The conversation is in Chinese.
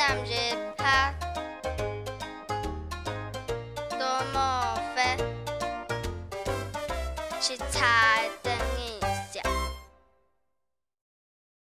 30%多么飞，是 fe